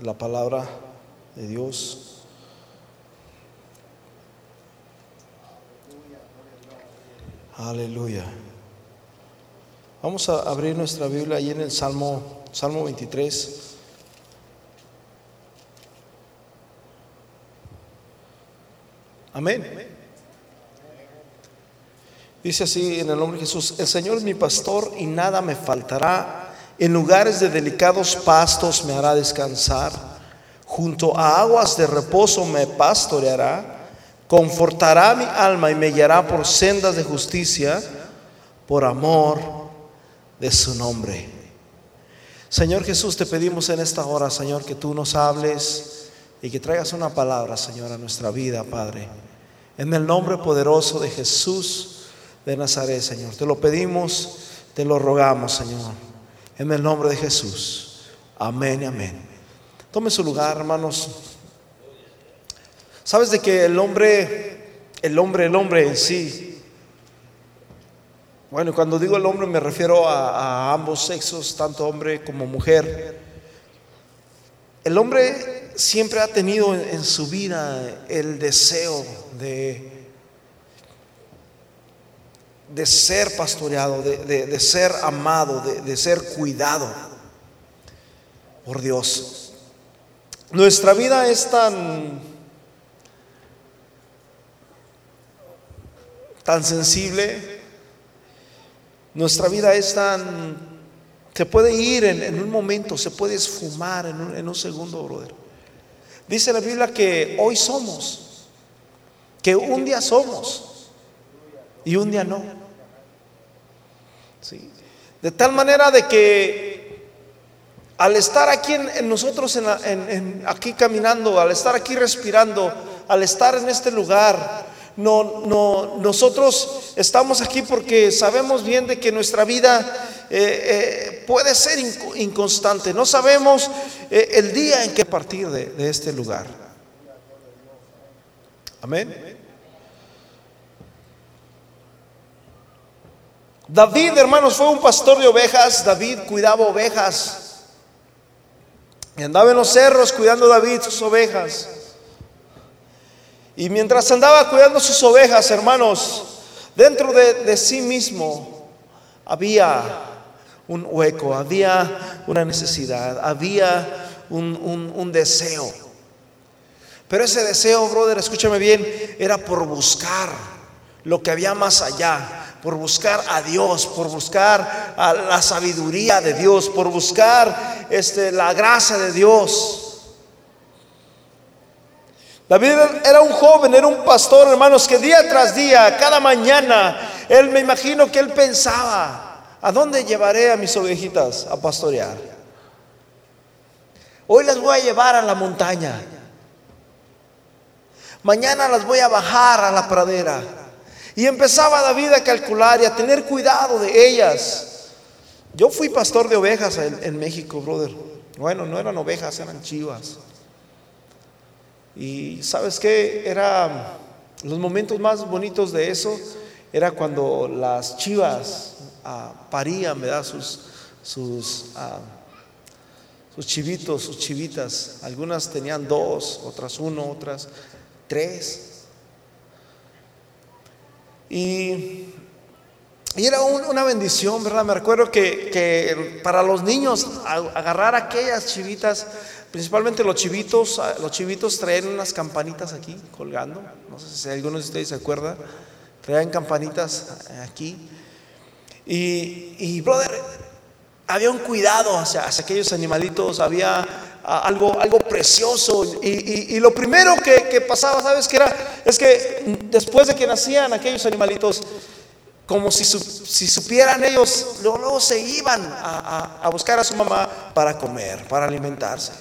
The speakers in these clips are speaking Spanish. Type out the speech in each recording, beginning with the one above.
la palabra de Dios. Aleluya. Vamos a abrir nuestra Biblia ahí en el Salmo, Salmo 23. Amén. Dice así en el nombre de Jesús, el Señor es mi pastor y nada me faltará. En lugares de delicados pastos me hará descansar. Junto a aguas de reposo me pastoreará. Confortará mi alma y me guiará por sendas de justicia por amor de su nombre. Señor Jesús, te pedimos en esta hora, Señor, que tú nos hables y que traigas una palabra, Señor, a nuestra vida, Padre. En el nombre poderoso de Jesús de Nazaret, Señor. Te lo pedimos, te lo rogamos, Señor. En el nombre de Jesús. Amén amén. Tome su lugar, hermanos. ¿Sabes de que el hombre, el hombre, el hombre en sí, bueno, cuando digo el hombre me refiero a ambos sexos, tanto hombre como mujer. El hombre siempre ha tenido en su vida el deseo de de ser pastoreado, de, ser amado, de, ser cuidado por Dios. Nuestra vida es tan, tan sensible, nuestra vida es tan, se puede ir en, un momento, se puede esfumar en un, en un segundo, brother. Dice la Biblia que hoy somos, que un día somos y un día no. De tal manera de que al estar aquí en, nosotros, en, aquí caminando, al estar aquí respirando, al estar en este lugar, no, no, nosotros estamos aquí porque sabemos bien de que nuestra vida eh, eh, puede ser inconstante. No sabemos eh, el día en que partir de, de este lugar. Amén. David, hermanos, fue un pastor de ovejas. David cuidaba ovejas. Y andaba en los cerros cuidando David sus ovejas. Y mientras andaba cuidando sus ovejas, hermanos, dentro de, sí mismo había un hueco, había una necesidad, había un, un deseo. Pero ese deseo, brother, escúchame bien, era por buscar lo que había más allá, por buscar a Dios, por buscar a la sabiduría de Dios, por buscar este, la gracia de Dios. David era un joven, era un pastor, hermanos, que día tras día, cada mañana, él me imagino que él pensaba, ¿a dónde llevaré a mis ovejitas a pastorear? Hoy las voy a llevar a la montaña. Mañana las voy a bajar a la pradera. Y empezaba David a calcular y a tener cuidado de ellas. Yo fui pastor de ovejas en, México, brother. Bueno, no eran ovejas, eran chivas. Y sabes qué? Era los momentos más bonitos de eso era cuando las chivas ah, parían, ¿verdad? Sus, sus, ah, sus chivitos, sus chivitas. Algunas tenían dos, otras uno, otras tres. Y, era una bendición, ¿verdad? Me recuerdo que, para los niños agarrar aquellas chivitas, principalmente los chivitos, los chivitos traían unas campanitas aquí colgando. No sé si algunos de ustedes se acuerdan. Traían campanitas aquí. Y, y brother, había un cuidado hacia, aquellos animalitos, había algo, algo precioso. Y, lo primero que, pasaba, ¿sabes qué era? Es que después de que nacían aquellos animalitos, como si, si supieran ellos, luego, se iban a, buscar a su mamá para comer, para alimentarse.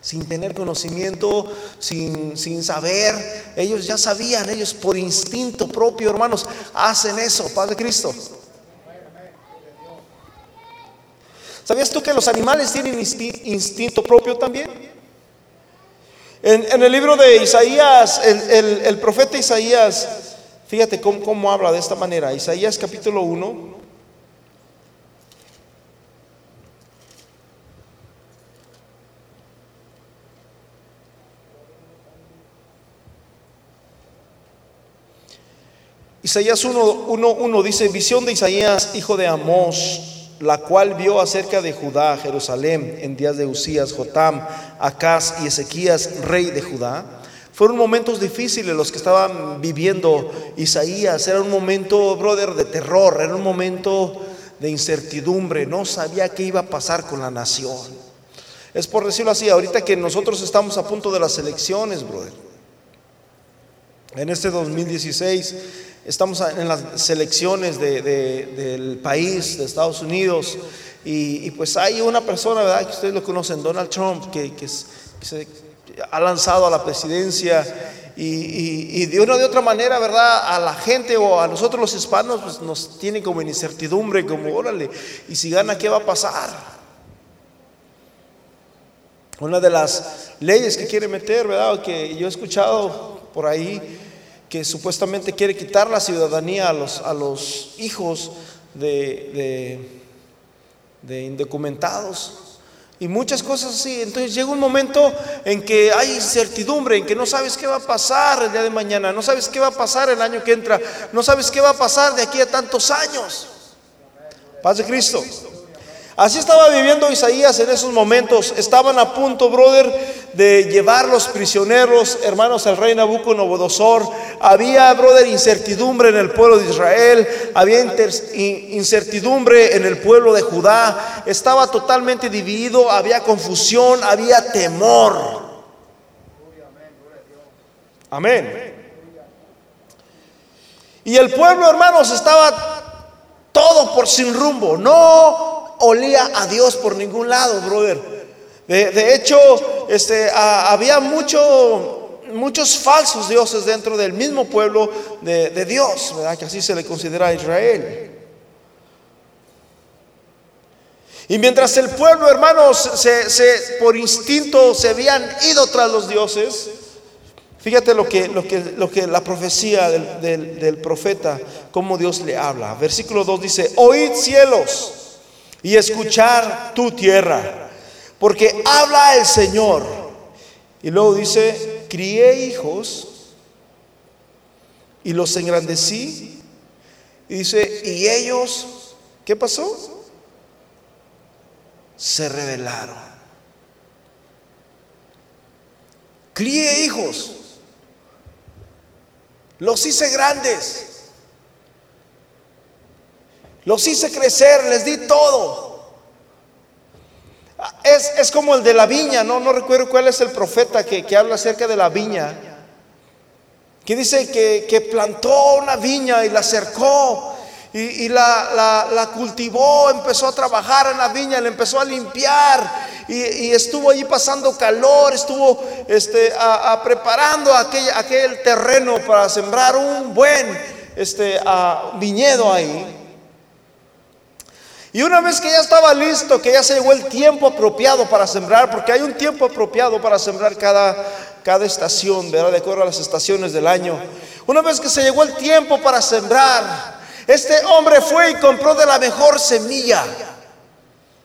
Sin tener conocimiento, sin, sin saber, ellos ya sabían, ellos por instinto propio, hermanos, hacen eso, Padre Cristo. ¿Sabías tú que los animales tienen instinto propio también? En, el libro de Isaías, el, profeta Isaías, fíjate cómo, habla de esta manera. Isaías capítulo 1. Isaías 1, 1, 1 dice, visión de Isaías, hijo de Amós la cual vio acerca de Judá, Jerusalén, en días de Usías, Jotam, Acaz y Ezequías, rey de Judá. Fueron momentos difíciles los que estaban viviendo Isaías. Era un momento, brother, de terror, era un momento de incertidumbre. No sabía qué iba a pasar con la nación. Es por decirlo así, ahorita que nosotros estamos a punto de las elecciones, brother. En este 2016 estamos en las selecciones del país, de Estados Unidos, y, pues hay una persona, ¿verdad? Que ustedes lo conocen, Donald Trump, que, se ha lanzado a la presidencia y, de una de otra manera, ¿verdad? A la gente o a nosotros los hispanos pues nos tiene como incertidumbre, como, órale, y si gana, ¿qué va a pasar? Una de las leyes que quiere meter, ¿verdad? Que yo he escuchado por ahí, que supuestamente quiere quitar la ciudadanía a los, a los hijos de, de, indocumentados y muchas cosas así. Entonces llega un momento en que hay incertidumbre, en que no sabes qué va a pasar el día de mañana, no sabes qué va a pasar el año que entra, no sabes qué va a pasar de aquí a tantos años. Paz de Cristo. Así estaba viviendo Isaías en esos momentos. Estaban a punto, brother, de llevar los prisioneros, hermanos, al rey Nabucodonosor. Había, brother, incertidumbre en el pueblo de Israel. Había incertidumbre en el pueblo de Judá. Estaba totalmente dividido. Había confusión. Había temor. Amén. Y el pueblo, hermanos, estaba todo por sin rumbo. No olía a Dios por ningún lado, brother. De, hecho, este, había mucho, muchos falsos dioses dentro del mismo pueblo de, Dios, ¿verdad? que así se le considera a Israel. Y mientras el pueblo, hermanos, se, por instinto se habían ido tras los dioses, fíjate lo que, lo que, lo que la profecía del, del profeta, cómo Dios le habla. Versículo 2 dice, oíd cielos y escuchar tu tierra, porque habla el Señor. Y luego dice, crié hijos y los engrandecí. Y dice, y ellos, ¿qué pasó? Se rebelaron. Crié hijos, los hice grandes los hice crecer, les di todo. Es, como el de la viña, ¿no? No recuerdo cuál es el profeta que, habla acerca de la viña. Que dice que, plantó una viña y la cercó y, la, cultivó, empezó a trabajar en la viña, le empezó a limpiar y, estuvo allí pasando calor, estuvo este, a, preparando aquel, aquel, terreno para sembrar un buen este, viñedo ahí. Y una vez que ya estaba listo, que ya se llegó el tiempo apropiado para sembrar, porque hay un tiempo apropiado para sembrar cada, cada estación, ¿verdad? De acuerdo a las estaciones del año. Una vez que se llegó el tiempo para sembrar, este hombre fue y compró de la mejor semilla,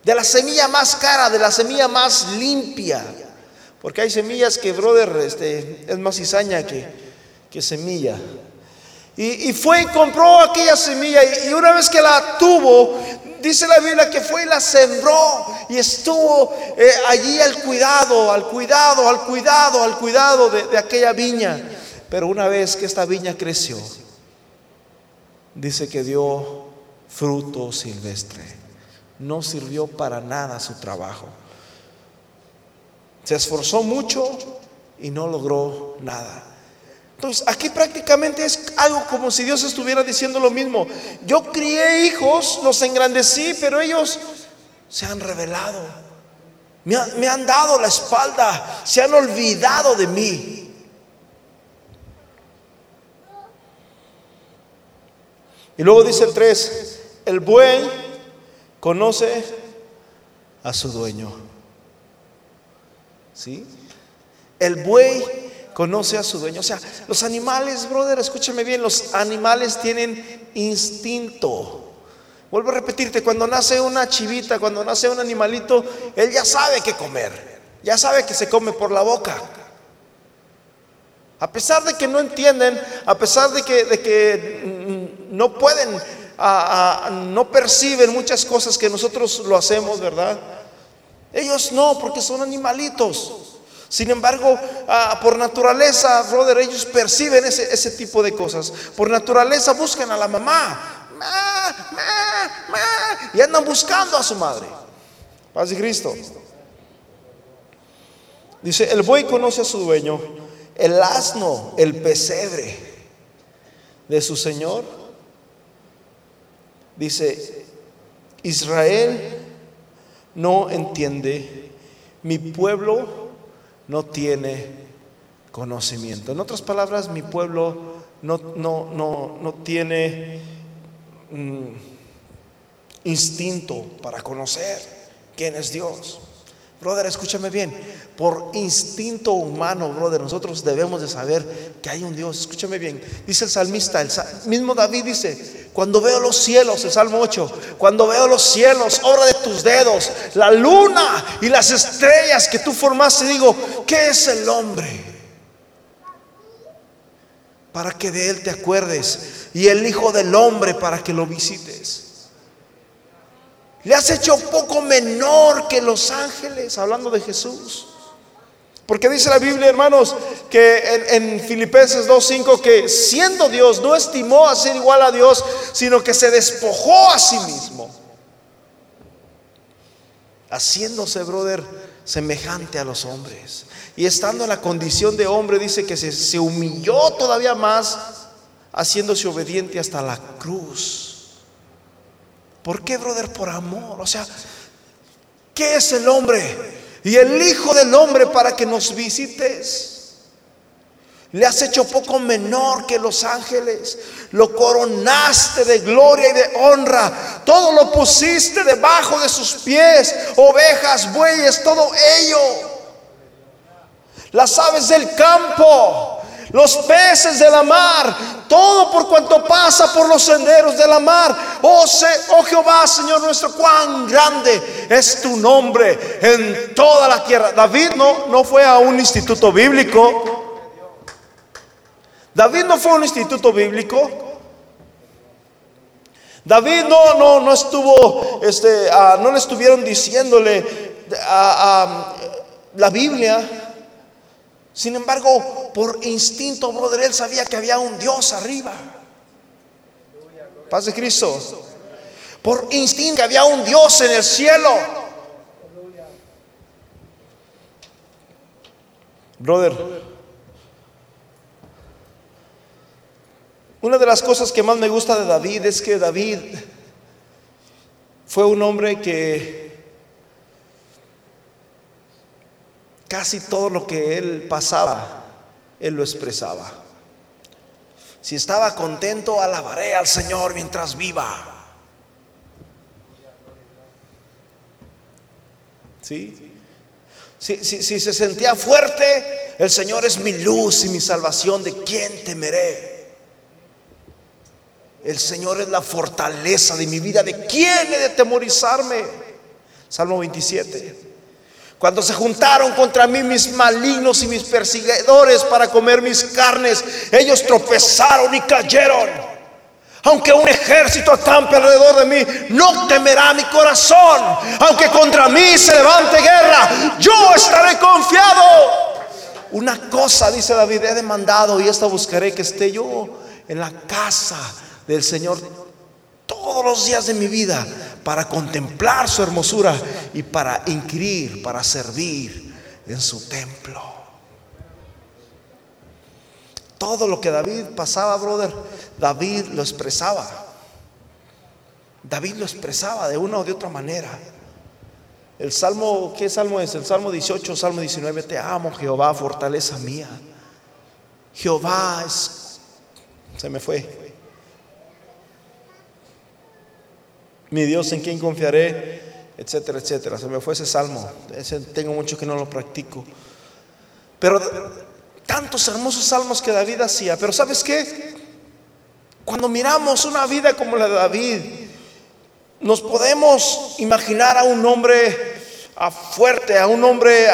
de la semilla más cara, de la semilla más limpia. Porque hay semillas que, brother, este, es más cizaña que, que semilla. Y, fue y compró aquella semilla. y una vez que la tuvo, dice la Biblia que fue y la sembró y estuvo eh, allí al cuidado, al cuidado, al cuidado, al cuidado de, de aquella viña. Pero una vez que esta viña creció, dice que dio fruto silvestre. No sirvió para nada su trabajo. Se esforzó mucho y no logró nada. Entonces, aquí prácticamente es algo como si Dios estuviera diciendo lo mismo. Yo crié hijos, los engrandecí, pero ellos se han revelado. Me, han dado la espalda, se han olvidado de mí. Y luego dice el 3, el buey conoce a su dueño. ¿Sí? El buey conoce a su dueño. O sea, los animales, brother, escúchame bien, los animales tienen instinto. Vuelvo a repetirte, cuando nace una chivita, cuando nace un animalito, él ya sabe qué comer, ya sabe que se come por la boca. A pesar de que no entienden, a pesar de que, de que no pueden, no perciben muchas cosas que nosotros lo hacemos, ¿verdad? Ellos no, porque son animalitos. Sin embargo, ah, por naturaleza, brother, ellos perciben ese, ese, tipo de cosas. Por naturaleza buscan a la mamá. y andan buscando a su madre. Paz de Cristo. Dice, el buey conoce a su dueño, el asno, el pesebre de su señor. Dice, Israel no entiende, mi pueblo no tiene conocimiento. En otras palabras, mi pueblo no, no, no, no tiene mm, instinto para conocer quién es Dios. Brother, escúchame bien. Por instinto humano, brother, nosotros debemos de saber que hay un Dios. Escúchame bien. Dice el salmista, el mismo David dice, cuando veo los cielos, el Salmo 8, cuando veo los cielos, obra de tus dedos, la luna y las estrellas que tú formaste, digo, ¿qué es el hombre? Para que de él te acuerdes. Y el Hijo del Hombre para que lo visites. Le has hecho poco menor que los ángeles, hablando de Jesús. Porque dice la Biblia, hermanos, que en, en Filipenses 2.5, que siendo Dios, no estimó a ser igual a Dios, sino que se despojó a sí mismo. Haciéndose, brother, semejante a los hombres. Y estando en la condición de hombre, dice que se, se humilló todavía más, haciéndose obediente hasta la cruz. ¿Por qué, brother? Por amor. O sea, ¿qué es el hombre? Y el Hijo del Hombre para que nos visites. Le has hecho poco menor que los ángeles. Lo coronaste de gloria y de honra. Todo lo pusiste debajo de sus pies. Ovejas, bueyes, todo ello. Las aves del campo los peces de la mar, todo por cuanto pasa por los senderos de la mar. Oh, oh Jehová, Señor nuestro, cuán grande es tu nombre en toda la tierra. David no, no fue a un instituto bíblico. David no fue a un instituto bíblico. David no, no, no estuvo, este, ah, no le estuvieron diciéndole a, ah, ah, la Biblia. Sin embargo, por instinto, brother, él sabía que había un Dios arriba. Paz de Cristo. Por instinto había un Dios en el cielo. Brother, una de las cosas que más me gusta de David es que David fue un hombre que Casi todo lo que él pasaba, él lo expresaba. Si estaba contento, alabaré al Señor mientras viva. ¿Sí? Si, si, se sentía fuerte, el Señor es mi luz y mi salvación. ¿De quién temeré? El Señor es la fortaleza de mi vida. ¿De quién he de temorizarme? Salmo 27. Cuando se juntaron contra mí mis malignos y mis perseguidores para comer mis carnes, ellos tropezaron y cayeron. Aunque un ejército acampe alrededor de mí, no temerá mi corazón. Aunque contra mí se levante guerra, yo estaré confiado. Una cosa, dice David, he demandado y esta buscaré que esté yo en la casa del Señor todos los días de mi vida para contemplar su hermosura y para inquirir, para servir en su templo. Todo lo que David pasaba, brother, David lo expresaba. David lo expresaba de una o de otra manera. El salmo, ¿qué salmo es? El salmo 18, salmo 19, te amo Jehová, fortaleza mía. Jehová es, se me fue, mi Dios en quien confiaré, etcétera, etcétera. Se me fue ese salmo, tengo mucho que no lo practico. Pero tantos hermosos salmos que David hacía, pero ¿sabes qué? Cuando miramos una vida como la de David, nos podemos imaginar a un hombre fuerte, a un hombre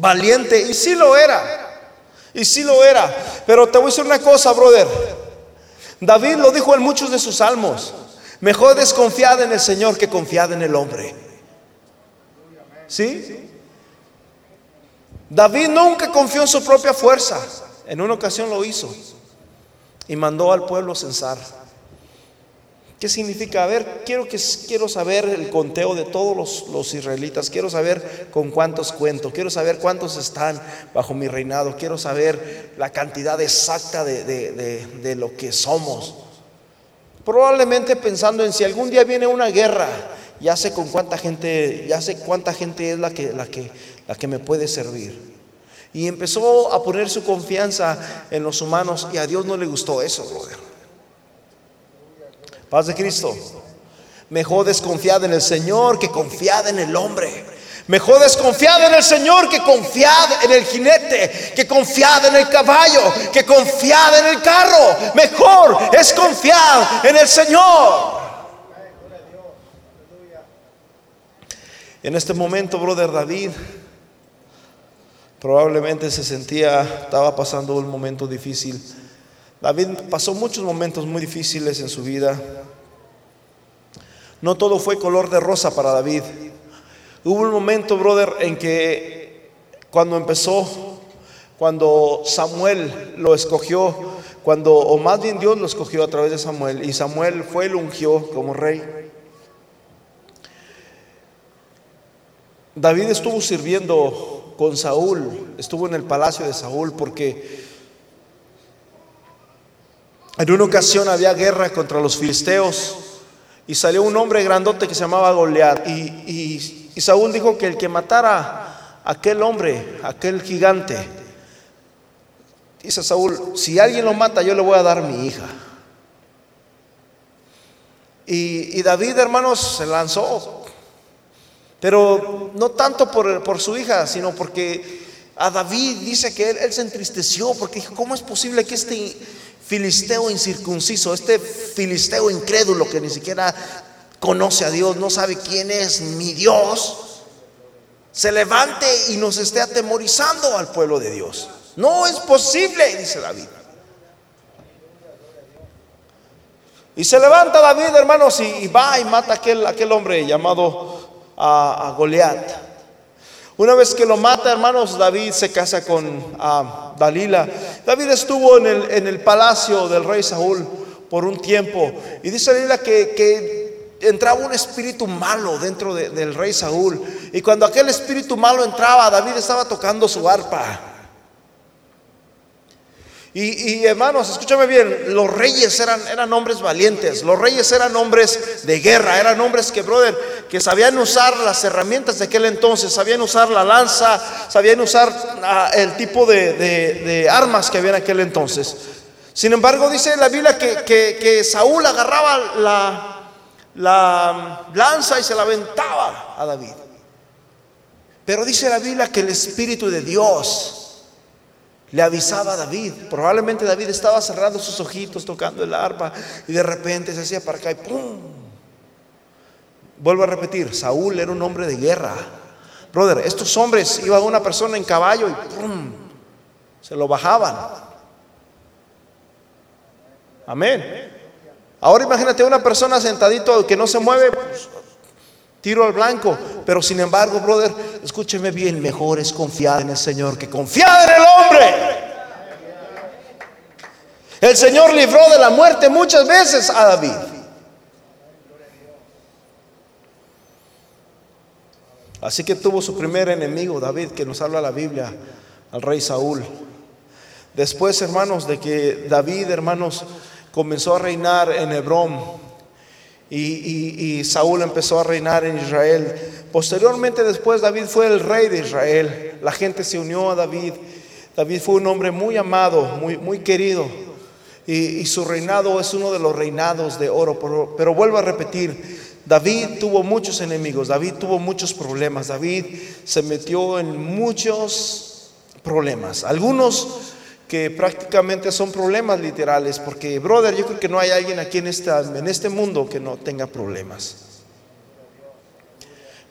valiente, y sí lo era, y sí lo era. Pero te voy a decir una cosa, brother. David lo dijo en muchos de sus salmos. Mejor desconfiad en el Señor que confiad en el hombre. ¿Sí? David nunca confió en su propia fuerza. En una ocasión lo hizo y mandó al pueblo censar. ¿Qué significa? A ver, quiero, que, quiero saber el conteo de todos los, israelitas, quiero saber con cuántos cuento, quiero saber cuántos están bajo mi reinado, quiero saber la cantidad exacta de, de lo que somos. Probablemente pensando en si algún día viene una guerra, ya sé con cuánta gente, ya sé cuánta gente es la que, la que, la que me puede servir. Y empezó a poner su confianza en los humanos y a Dios no le gustó eso, brother. Paz de Cristo. Mejor desconfiad en el Señor que confiad en el hombre. Mejor desconfiad en el Señor que confiad en el jinete, que confiad en el caballo, que confiad en el carro. Mejor es confiar en el Señor. En este momento, brother David, probablemente se sentía, estaba pasando un momento difícil David pasó muchos momentos muy difíciles en su vida. No todo fue color de rosa para David. Hubo un momento, brother, en que cuando empezó, cuando Samuel lo escogió, cuando, o más bien Dios lo escogió a través de Samuel, y Samuel fue lo ungió como rey. David estuvo sirviendo con Saúl, estuvo en el palacio de Saúl porque en una ocasión había guerra contra los filisteos y salió un hombre grandote que se llamaba Goliat. Y, Saúl dijo que el que matara a aquel hombre, aquel gigante, dice Saúl, si alguien lo mata, yo le voy a dar mi hija. Y, David, hermanos, se lanzó, pero no tanto por, por, su hija, sino porque a David dice que él, él se entristeció, porque dijo, ¿cómo es posible que este filisteo incircunciso, este filisteo incrédulo que ni siquiera conoce a Dios, no sabe quién es mi Dios, se levante y nos esté atemorizando al pueblo de Dios. No es posible, dice David. Y se levanta David, hermanos, y, va y mata a aquel, hombre llamado a Goliat. Una vez que lo mata, hermanos, David se casa con ah, Dalila. David estuvo en el, en el, palacio del rey Saúl por un tiempo. Y dice Dalila que, que entraba un espíritu malo dentro del rey Saúl. Y cuando aquel espíritu malo entraba, David estaba tocando su arpa. Y, hermanos, escúchame bien, los reyes eran, eran hombres valientes, los reyes eran hombres de guerra, eran hombres que, brother, que sabían usar las herramientas de aquel entonces, sabían usar la lanza, sabían usar ah, el tipo de, armas que había en aquel entonces. Sin embargo, dice la Biblia que, que, Saúl agarraba la, la lanza y se la aventaba a David. Pero dice la Biblia que el Espíritu de Dios le avisaba a David. Probablemente David estaba cerrando sus ojitos tocando el arpa y de repente se hacía para acá y ¡pum! Vuelvo a repetir, Saúl era un hombre de guerra. Brother, estos hombres iba una persona en caballo y ¡pum! Se lo bajaban. Amén. Ahora imagínate una persona sentadito que no se mueve, pues, tiro al blanco. Pero sin embargo, brother, escúcheme bien, mejor es confiar en el Señor que confiar en el hombre. El Señor libró de la muerte muchas veces a David. Así que tuvo su primer enemigo, David, que nos habla la Biblia, al rey Saúl. Después, hermanos, de que David, hermanos, comenzó a reinar en Hebrón, y, Saúl empezó a reinar en Israel. Posteriormente después David fue el rey de Israel. La gente se unió a David. David fue un hombre muy amado, muy, muy querido. Y, su reinado es uno de los reinados de oro. Pero, pero vuelvo a repetir, David tuvo muchos enemigos, David tuvo muchos problemas, David se metió en muchos problemas. Algunos que prácticamente son problemas literales, porque, brother, yo creo que no hay alguien aquí en, esta, en este mundo que no tenga problemas.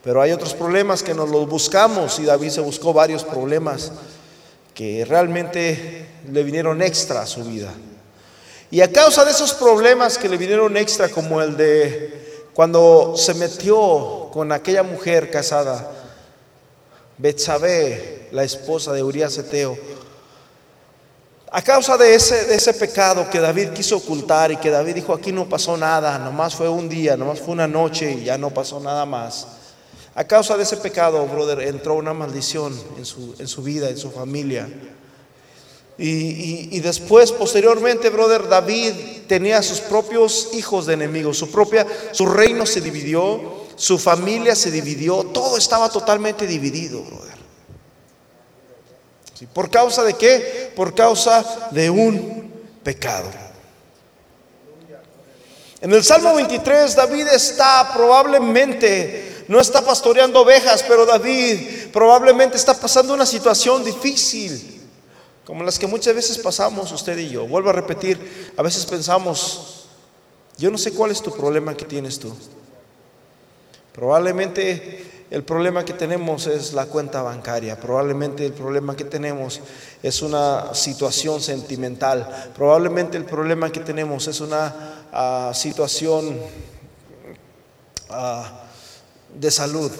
Pero hay otros problemas que nos los buscamos y David se buscó varios problemas que realmente le vinieron extra a su vida. Y a causa de esos problemas que le vinieron extra, como el de cuando se metió con aquella mujer casada, Betsabé, la esposa de Urias Eteo, a causa de ese, de ese pecado que David quiso ocultar y que David dijo, aquí no pasó nada, nomás fue un día, nomás fue una noche y ya no pasó nada más. A causa de ese pecado, brother, entró una maldición en su, en su vida, en su familia. Y, después, posteriormente, brother, David tenía sus propios hijos de enemigos, su propia, su reino se dividió, su familia se dividió, todo estaba totalmente dividido, brother. ¿Por causa de qué? Por causa de un pecado. En el Salmo 23, David está probablemente, no está pastoreando ovejas, pero David probablemente está pasando una situación difícil como las que muchas veces pasamos usted y yo. Vuelvo a repetir, a veces pensamos, yo no sé cuál es tu problema que tienes tú. Probablemente el problema que tenemos es la cuenta bancaria, probablemente el problema que tenemos es una situación sentimental, probablemente el problema que tenemos es una ah, situación ah, de salud,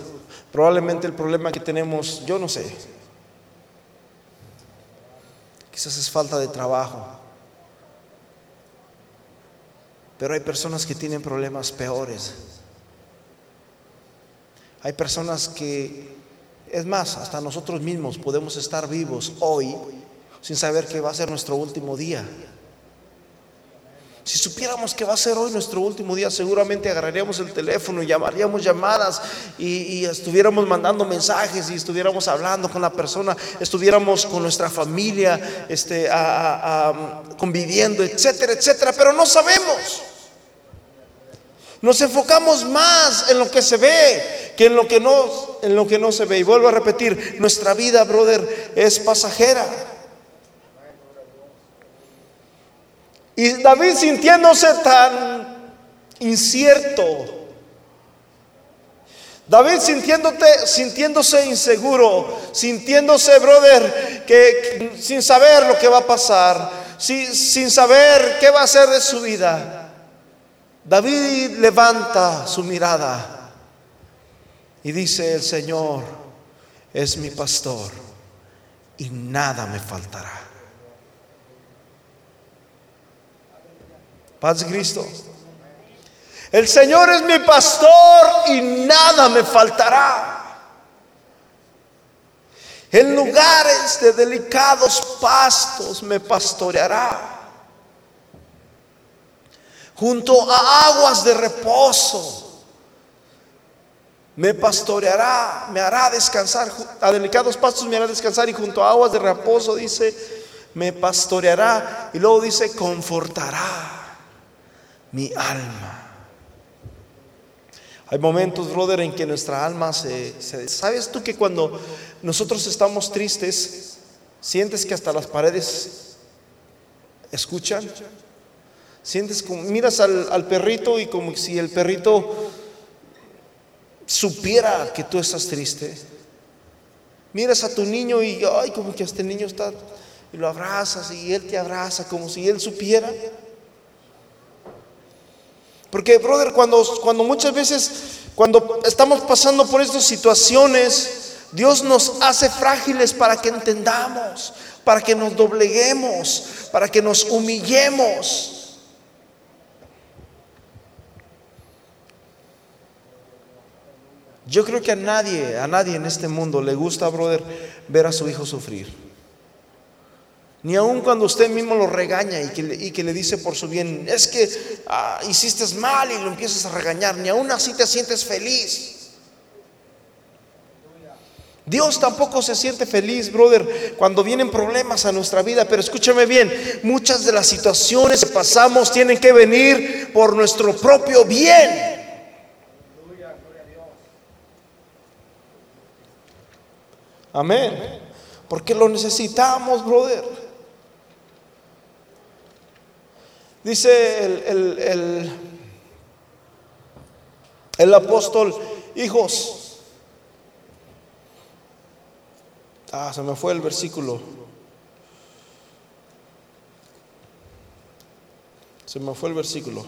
probablemente el problema que tenemos, yo no sé, Quizás es falta de trabajo. Pero hay personas que tienen problemas peores. Hay personas que, es más, hasta nosotros mismos podemos estar vivos hoy sin saber que va a ser nuestro último día. Si supiéramos que va a ser hoy nuestro último día, seguramente agarraríamos el teléfono llamaríamos llamadas y, estuviéramos mandando mensajes y estuviéramos hablando con la persona, estuviéramos con nuestra familia, este, conviviendo, etcétera, etcétera, pero no sabemos. Nos enfocamos más en lo que se ve que en lo que no, en lo que no se ve. Y vuelvo a repetir, nuestra vida, brother, es pasajera. Y David sintiéndose tan incierto, David sintiéndote, sintiéndose inseguro, sintiéndose, brother, que, sin saber lo que va a pasar, sin saber qué va a hacer de su vida, David levanta su mirada y dice, el Señor es mi pastor y nada me faltará. Paz Cristo. El Señor es mi pastor y nada me faltará. En lugares de delicados pastos me pastoreará. Junto a aguas de reposo me pastoreará, me hará descansar. A delicados pastos me hará descansar y junto a aguas de reposo dice, me pastoreará. Y luego dice, confortará mi alma. Hay momentos, brother, en que nuestra alma se, ¿Sabes tú que cuando nosotros estamos tristes, sientes que hasta las paredes escuchan? Sientes como, miras al, al perrito y como si el perrito supiera que tú estás triste. Miras a tu niño y, ay, como que este niño está, y lo abrazas y él te abraza como si él supiera. Porque, brother, cuando, cuando muchas veces, cuando estamos pasando por estas situaciones, Dios nos hace frágiles para que entendamos, para que nos dobleguemos, para que nos humillemos. Yo creo que a nadie, a nadie en este mundo le gusta, brother, ver a su hijo sufrir. Ni aun cuando usted mismo lo regaña y que le, y que le dice por su bien, es que ah, hiciste mal y lo empiezas a regañar, ni aún así te sientes feliz. Dios tampoco se siente feliz, brother, cuando vienen problemas a nuestra vida. Pero escúchame bien, muchas de las situaciones que pasamos tienen que venir por nuestro propio bien. Amén. Porque lo necesitamos, brother. Dice el, el, apóstol, hijos, ah, se me fue el versículo. Se me fue el versículo.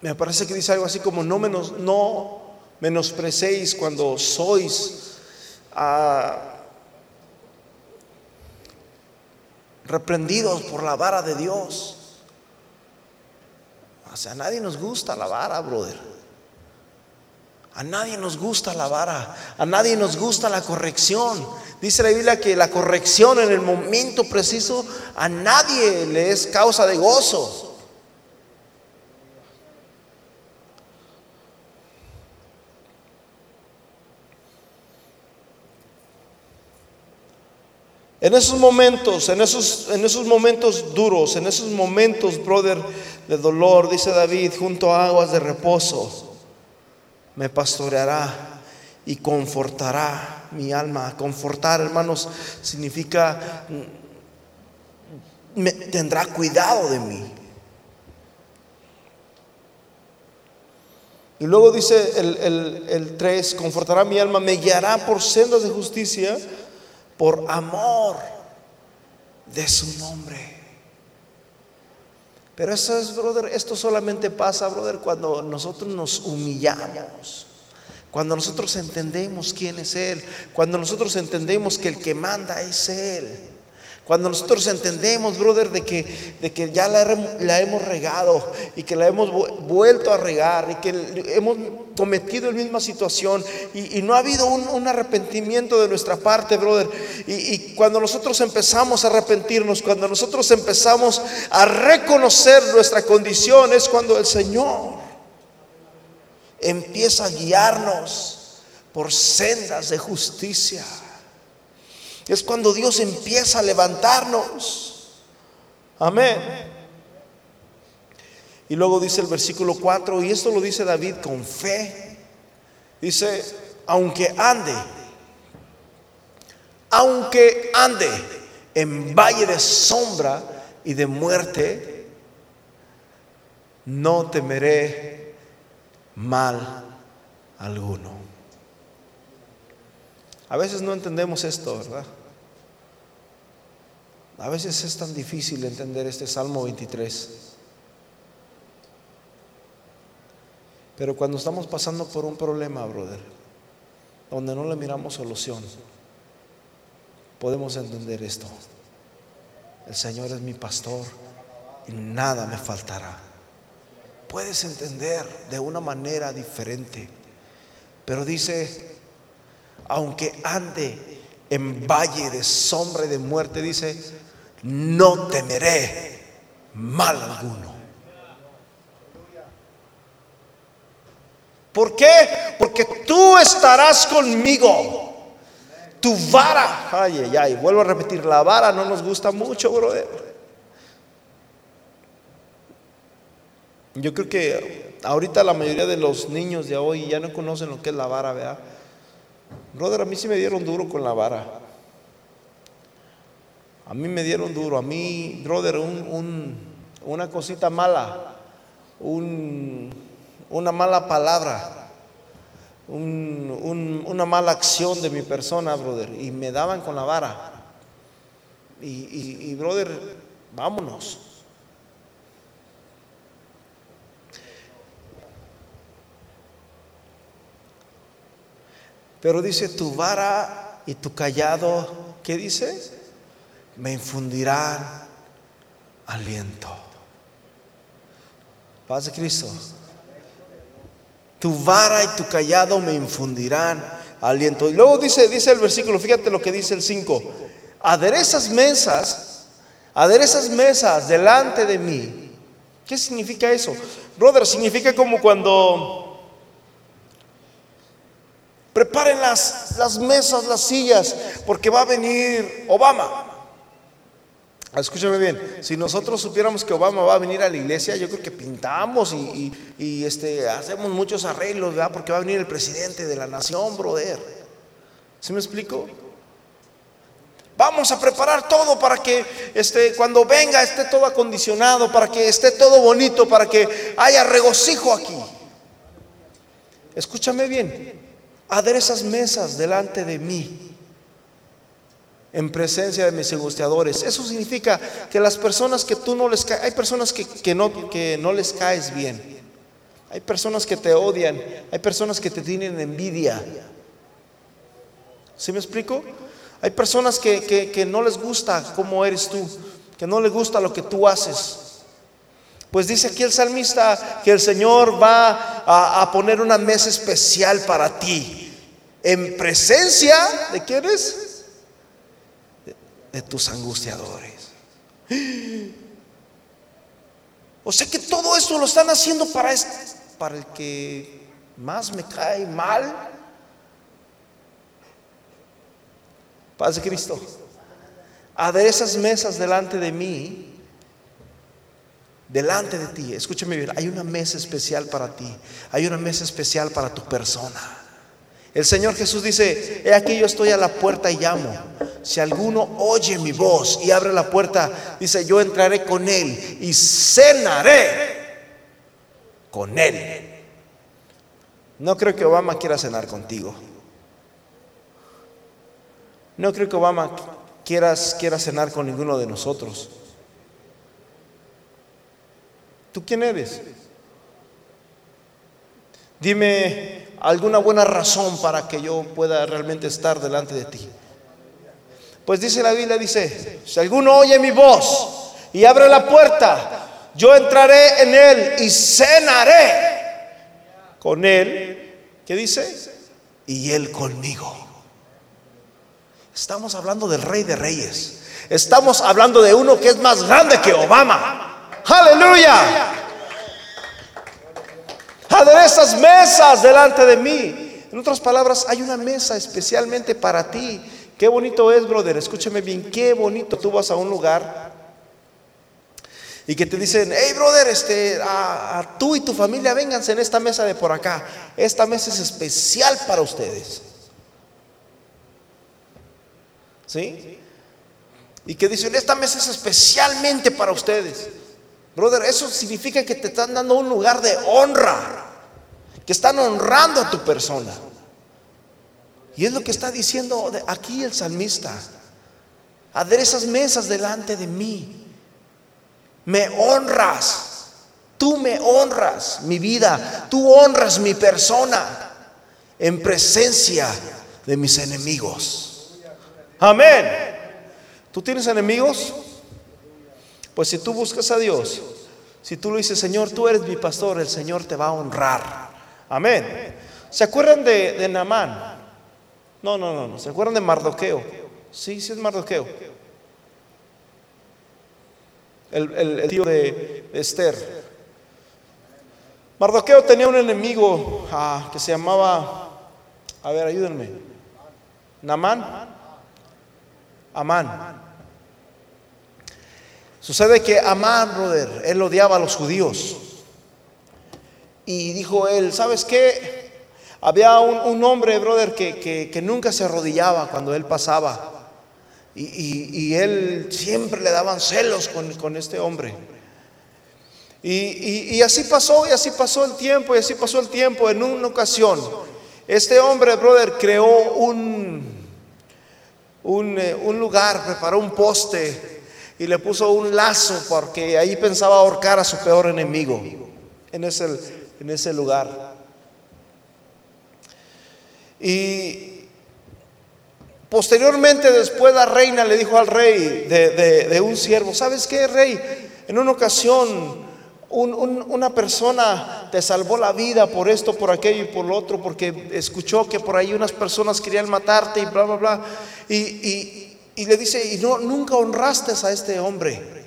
Me parece que dice algo así como no, menos, no menosprecéis cuando sois ah, reprendidos por la vara de Dios. O sea, a nadie nos gusta la vara, brother. A nadie nos gusta la vara, a nadie nos gusta la corrección. Dice la Biblia que la corrección en el momento preciso a nadie le es causa de gozo. En esos momentos, en esos, en esos momentos duros, en esos momentos, brother, de dolor, dice David, junto a aguas de reposo, me pastoreará y confortará mi alma. Confortar, hermanos, significa, me, tendrá cuidado de mí. Y luego dice el, el, el 3, confortará mi alma, me guiará por sendas de justicia por amor de su nombre. Pero eso es, brother, esto solamente pasa, brother, cuando nosotros nos humillamos. Cuando nosotros entendemos quién es Él, cuando nosotros entendemos que el que manda es Él. Cuando nosotros entendemos, brother, de que, de que ya la, hemos regado y que la hemos vuelto a regar y que hemos cometido la misma situación y, no ha habido un, arrepentimiento de nuestra parte, brother. Y, y cuando nosotros empezamos a arrepentirnos, cuando nosotros empezamos a reconocer nuestra condición, es cuando el Señor empieza a guiarnos por sendas de justicia. Es cuando Dios empieza a levantarnos. Amén. Y luego dice el versículo 4, y esto lo dice David con fe. Dice, aunque ande, aunque ande en valle de sombra y de muerte, no temeré mal alguno. A veces no entendemos esto, ¿verdad? A veces es tan difícil entender este Salmo 23. Pero cuando estamos pasando por un problema, brother, donde no le miramos solución, podemos entender esto. El Señor es mi pastor y nada me faltará. Puedes entender de una manera diferente. Pero dice aunque ande en valle de sombra y de muerte, dice, no temeré mal alguno. ¿Por qué? Porque tú estarás conmigo. Tu vara, ay, ay, ay, vuelvo a repetir, la vara no nos gusta mucho, brother. Yo creo que ahorita la mayoría de los niños de hoy ya no conocen lo que es la vara, ¿verdad? Brother, a mí sí me dieron duro con la vara. A mí me dieron duro. A mí, brother, una cosita mala, una mala palabra, una mala acción de mi persona, brother. Y me daban con la vara. Y, brother, vámonos. Pero dice, tu vara y tu callado, ¿qué dice? Me infundirán aliento. Paz de Cristo. Tu vara y tu callado me infundirán aliento. Y luego dice, dice el versículo, fíjate lo que dice el 5. Aderezas mesas, aderezas mesas delante de mí. ¿Qué significa eso? Brother, significa como cuando Preparen las, las mesas, las sillas, porque va a venir Obama. Escúchame bien, si nosotros supiéramos que Obama va a venir a la iglesia, yo creo que pintamos y, este, hacemos muchos arreglos, ¿verdad? Porque va a venir el presidente de la nación, brother. ¿Sí me explico? Vamos a preparar todo para que este, cuando venga esté todo acondicionado, para que esté todo bonito, para que haya regocijo aquí. Escúchame bien, aderezas mesas delante de mí. en presencia de mis angustiadores. Eso significa que las personas que tú no les caes, hay personas que, no, que no les caes bien. Hay personas que te odian, hay personas que te tienen envidia. ¿Sí me explico? Hay personas que, no les gusta cómo eres tú, que no les gusta lo que tú haces. Pues dice aquí el salmista que el Señor va a, poner una mesa especial para ti, en presencia de quiénes? De, tus angustiadores. O sea que todo eso lo están haciendo para, el que más me cae mal. Paz de Cristo. esas mesas delante de mí, delante de ti. Escúchame bien, hay una mesa especial para ti. Hay una mesa especial para tu persona. El Señor Jesús dice, he aquí yo estoy a la puerta y llamo. Si alguno oye mi voz y abre la puerta, dice, yo entraré con él y cenaré con él. No creo que Obama quiera cenar contigo. No creo que Obama quieras, quiera cenar con ninguno de nosotros. ¿Tú quién eres? Dime alguna buena razón para que yo pueda realmente estar delante de ti. Pues dice la Biblia, dice, si alguno oye mi voz y abre la puerta, yo entraré en él y cenaré con él. ¿Qué dice? Y él conmigo. Estamos hablando del rey de reyes. Estamos hablando de uno que es más grande que Obama. Aleluya. Esas mesas delante de mí. En otras palabras, hay una mesa especialmente para ti. Qué bonito es, brother. Escúchame bien, qué bonito. Tú vas a un lugar y que te dicen, hey brother, este, a, tú y tu familia vénganse en esta mesa de por acá. Esta mesa es especial para ustedes. ¿Sí? Y que dicen, esta mesa es especialmente para ustedes. Brother, eso significa que te están dando un lugar de honra, están honrando a tu persona. Y es lo que está diciendo aquí el salmista. esas mesas delante de mí. Me honras. Tú me honras mi vida. Tú honras mi persona en presencia de mis enemigos. Amén. ¿Tú tienes enemigos? Pues si tú buscas a Dios, si tú le dices, Señor, tú eres mi pastor, el Señor te va a honrar. Amén. ¿Se acuerdan de, Namán? No, no, no, no. ¿Se acuerdan de Mardoqueo? Sí, sí es Mardoqueo. El, tío de, Esther. Mardoqueo tenía un enemigo ah, que se llamaba, a ver, ayúdenme, Namán. Amán. Sucede que Amán, brother, él odiaba a los judíos. Y dijo él, ¿sabes qué? Había un, hombre, brother, que, nunca se arrodillaba cuando él pasaba. Y, él siempre le daban celos con, este hombre. Y, y, así pasó, y así pasó el tiempo, y así pasó el tiempo. En una ocasión, este hombre, brother, creó un, eh, un, lugar, preparó un poste y le puso un lazo porque ahí pensaba ahorcar a su peor enemigo en ese, en ese lugar. Y posteriormente después la reina le dijo al rey de, de un siervo, ¿sabes qué, rey? En una ocasión una persona te salvó la vida por esto, por aquello y por lo otro, porque escuchó que por ahí unas personas querían matarte y bla, bla, bla. Y, le dice, y no, nunca honraste a este hombre.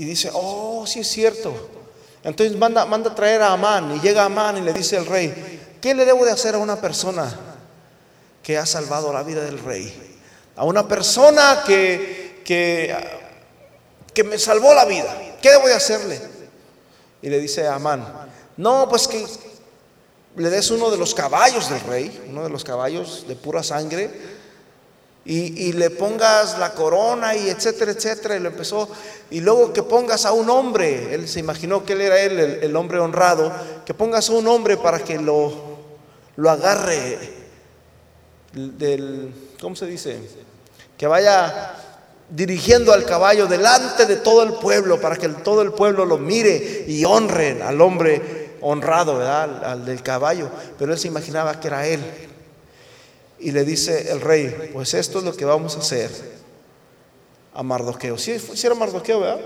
Y dice, oh, sí es cierto. Entonces manda, manda a traer a Amán y llega Amán y le dice al rey, ¿qué le debo de hacer a una persona que ha salvado la vida del rey? A una persona que, que que me salvó la vida. ¿Qué debo de hacerle? Y le dice a Amán, no, pues que le des uno de los caballos del rey, uno de los caballos de pura sangre, y, le pongas la corona y etcétera, etcétera. Y lo empezó, y luego que pongas a un hombre, él se imaginó que él era él, el, hombre honrado, que pongas a un hombre para que lo, lo agarre del, ¿cómo se dice? Que vaya dirigiendo al caballo delante de todo el pueblo para que todo el pueblo lo mire y honren al hombre honrado, ¿verdad? Al, del caballo. Pero él se imaginaba que era él. Y le dice el rey, pues esto es lo que vamos a hacer a Mardoqueo. Si ¿Sí, era Mardoqueo, ¿verdad?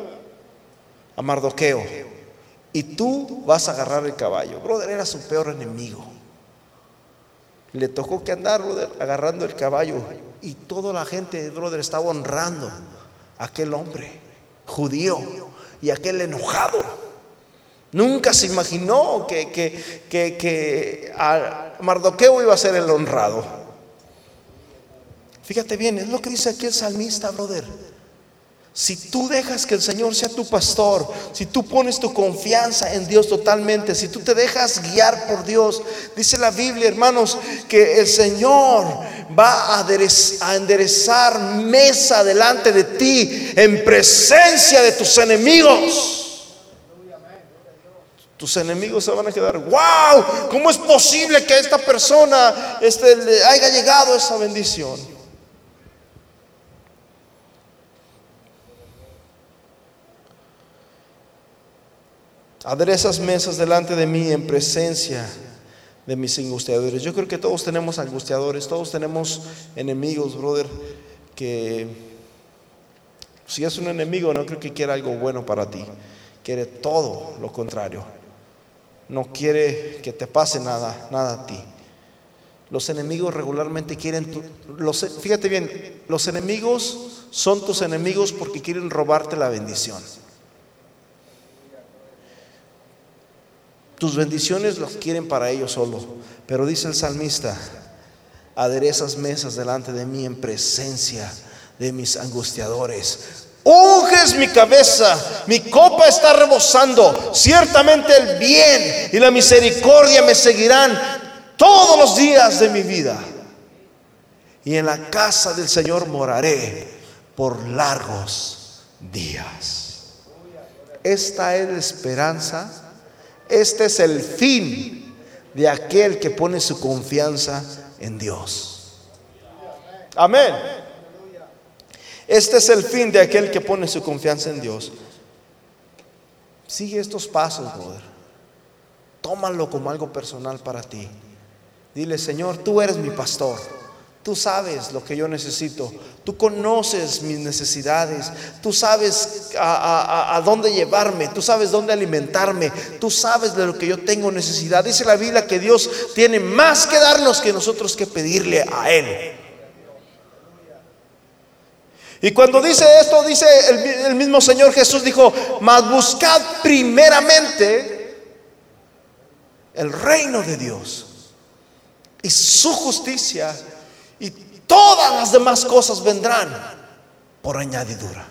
A Mardoqueo. Y tú vas a agarrar el caballo. Brother, era su peor enemigo. Le tocó que andar, brother, agarrando el caballo. Y toda la gente, brother, estaba honrando a aquel hombre judío y aquel enojado. Nunca se imaginó que, que, que, que Mardoqueo iba a ser el honrado. Fíjate bien, es lo que dice aquí el salmista, brother. Si tú dejas que el Señor sea tu pastor, si tú pones tu confianza en Dios totalmente, si tú te dejas guiar por Dios, dice la Biblia, hermanos, que el Señor va a enderezar mesa delante de ti en presencia de tus enemigos. Tus enemigos se van a quedar, wow, ¿cómo es posible que esta persona este, le haya llegado esa bendición? Aderezas mesas delante de mí en presencia de mis angustiadores. Yo creo que todos tenemos angustiadores, todos tenemos enemigos, brother, que si es un enemigo no creo que quiera algo bueno para ti. Quiere todo lo contrario. No quiere que te pase nada, nada a ti. Los enemigos regularmente quieren, los, fíjate bien, los enemigos son tus enemigos porque quieren robarte la bendición. Tus bendiciones las quieren para ellos solo. Pero dice el salmista, aderezas mesas delante de mí en presencia de mis angustiadores. Unges mi cabeza, mi copa está rebosando. Ciertamente el bien y la misericordia me seguirán todos los días de mi vida. Y en la casa del Señor moraré por largos días. Esta es la esperanza este es el fin de aquel que pone su confianza en Dios. Amén. Este es el fin de aquel que pone su confianza en Dios. Sigue estos pasos, brother. Tómalo como algo personal para ti. Dile, Señor, tú eres mi pastor. Tú sabes lo que yo necesito. Tú conoces mis necesidades. Tú sabes a, dónde llevarme. Tú sabes dónde alimentarme. Tú sabes de lo que yo tengo necesidad. Dice la Biblia que Dios tiene más que darnos que nosotros que pedirle a Él. Y cuando dice esto, dice el, el mismo Señor Jesús dijo, mas buscad primeramente el reino de Dios y su justicia y todas las demás cosas vendrán por añadidura.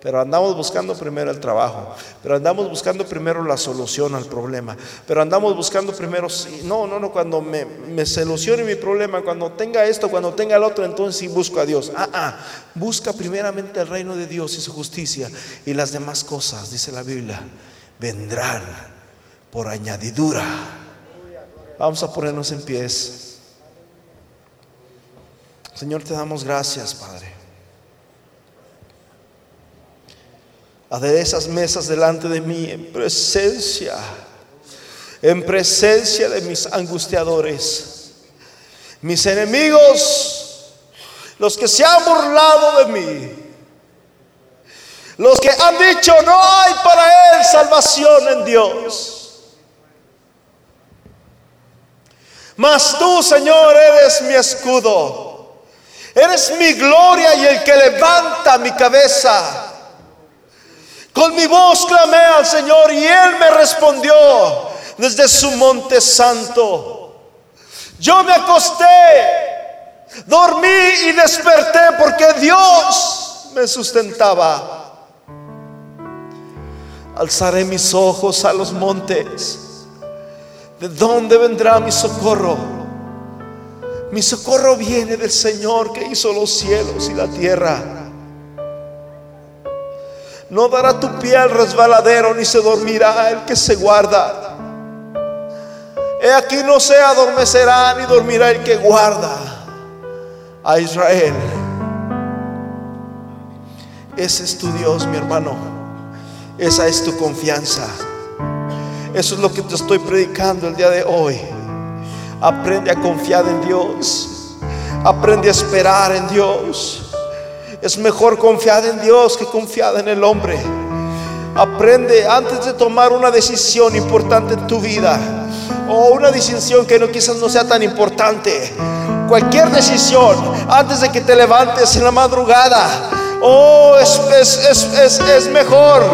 Pero andamos buscando primero el trabajo, pero andamos buscando primero la solución al problema, pero andamos buscando primero, no, no, no, cuando me, me solucione mi problema, cuando tenga esto, cuando tenga el otro, entonces sí busco a Dios. Ah, ah, busca primeramente el reino de Dios y su justicia y las demás cosas, dice la Biblia, vendrán por añadidura. Vamos a ponernos en pies. Señor, te damos gracias, Padre. esas mesas delante de mí en presencia, en presencia de mis angustiadores, mis enemigos, los que se han burlado de mí, los que han dicho no hay para él salvación en Dios. Mas tú, Señor, eres mi escudo. Eres mi gloria y el que levanta mi cabeza. Con mi voz clamé al Señor y Él me respondió desde su monte santo. Yo me acosté, dormí y desperté porque Dios me sustentaba. Alzaré mis ojos a los montes. ¿De dónde vendrá mi socorro? Mi socorro viene del Señor que hizo los cielos y la tierra. No dará tu pie al resbaladero ni se dormirá el que se guarda. He aquí no se adormecerá ni dormirá el que guarda a Israel. Ese es tu Dios, mi hermano. Esa es tu confianza. Eso es lo que te estoy predicando el día de hoy. Aprende a confiar en Dios. Aprende a esperar en Dios. Es mejor confiar en Dios que confiar en el hombre. Aprende antes de tomar una decisión importante en tu vida o una decisión que quizás no sea tan importante. Cualquier decisión antes de que te levantes en la madrugada. Oh, es, es, es mejor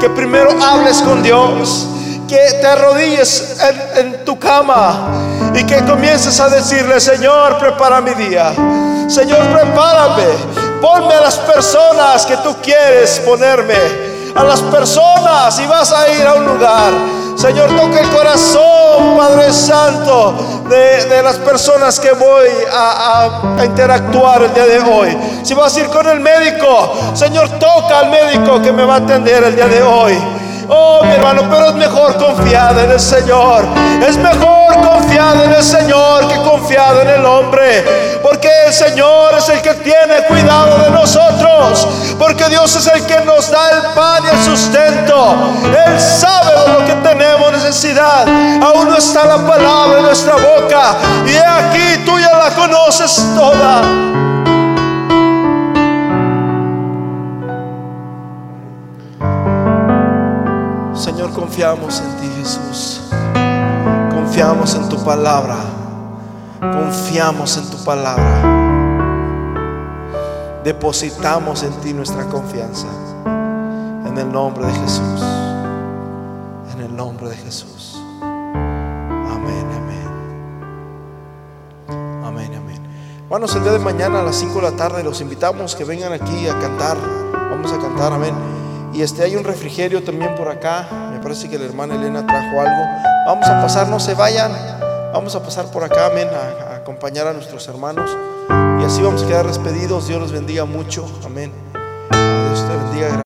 que primero hables con Dios, que te arrodilles en tu cama y que comiences a decirle, Señor, prepara mi día. Señor, prepárame. Ponme a las personas que tú quieres ponerme. A las personas y vas a ir a un lugar. Señor, toca el corazón, Padre Santo, de, las personas que voy a, a, interactuar el día de hoy. Si vas a ir con el médico, Señor, toca al médico que me va a atender el día de hoy. Oh, mi hermano, pero es mejor confiar en el Señor. Es mejor confiar en el Señor que confiar en el hombre. Porque el Señor es el que tiene cuidado de nosotros. Porque Dios es el que nos da el pan y el sustento. Él sabe de lo que tenemos necesidad. Aún no está la palabra en nuestra boca. Y aquí tú ya la conoces toda. Confiamos en ti, Jesús. Confiamos en tu palabra. Confiamos en tu palabra. Depositamos en ti nuestra confianza. En el nombre de Jesús. En el nombre de Jesús. Amén, amén. Amén, amén. Hermanos, el día de mañana a las 5 de la tarde los invitamos que vengan aquí a cantar. Vamos a cantar, amén. Y este hay un refrigerio también por acá. Me parece que la hermana Elena trajo algo. Vamos a pasar, no se vayan. Vamos a pasar por acá, amén, a, acompañar a nuestros hermanos. Y así vamos a quedar despedidos. Dios los bendiga mucho. Amén. Dios te bendiga.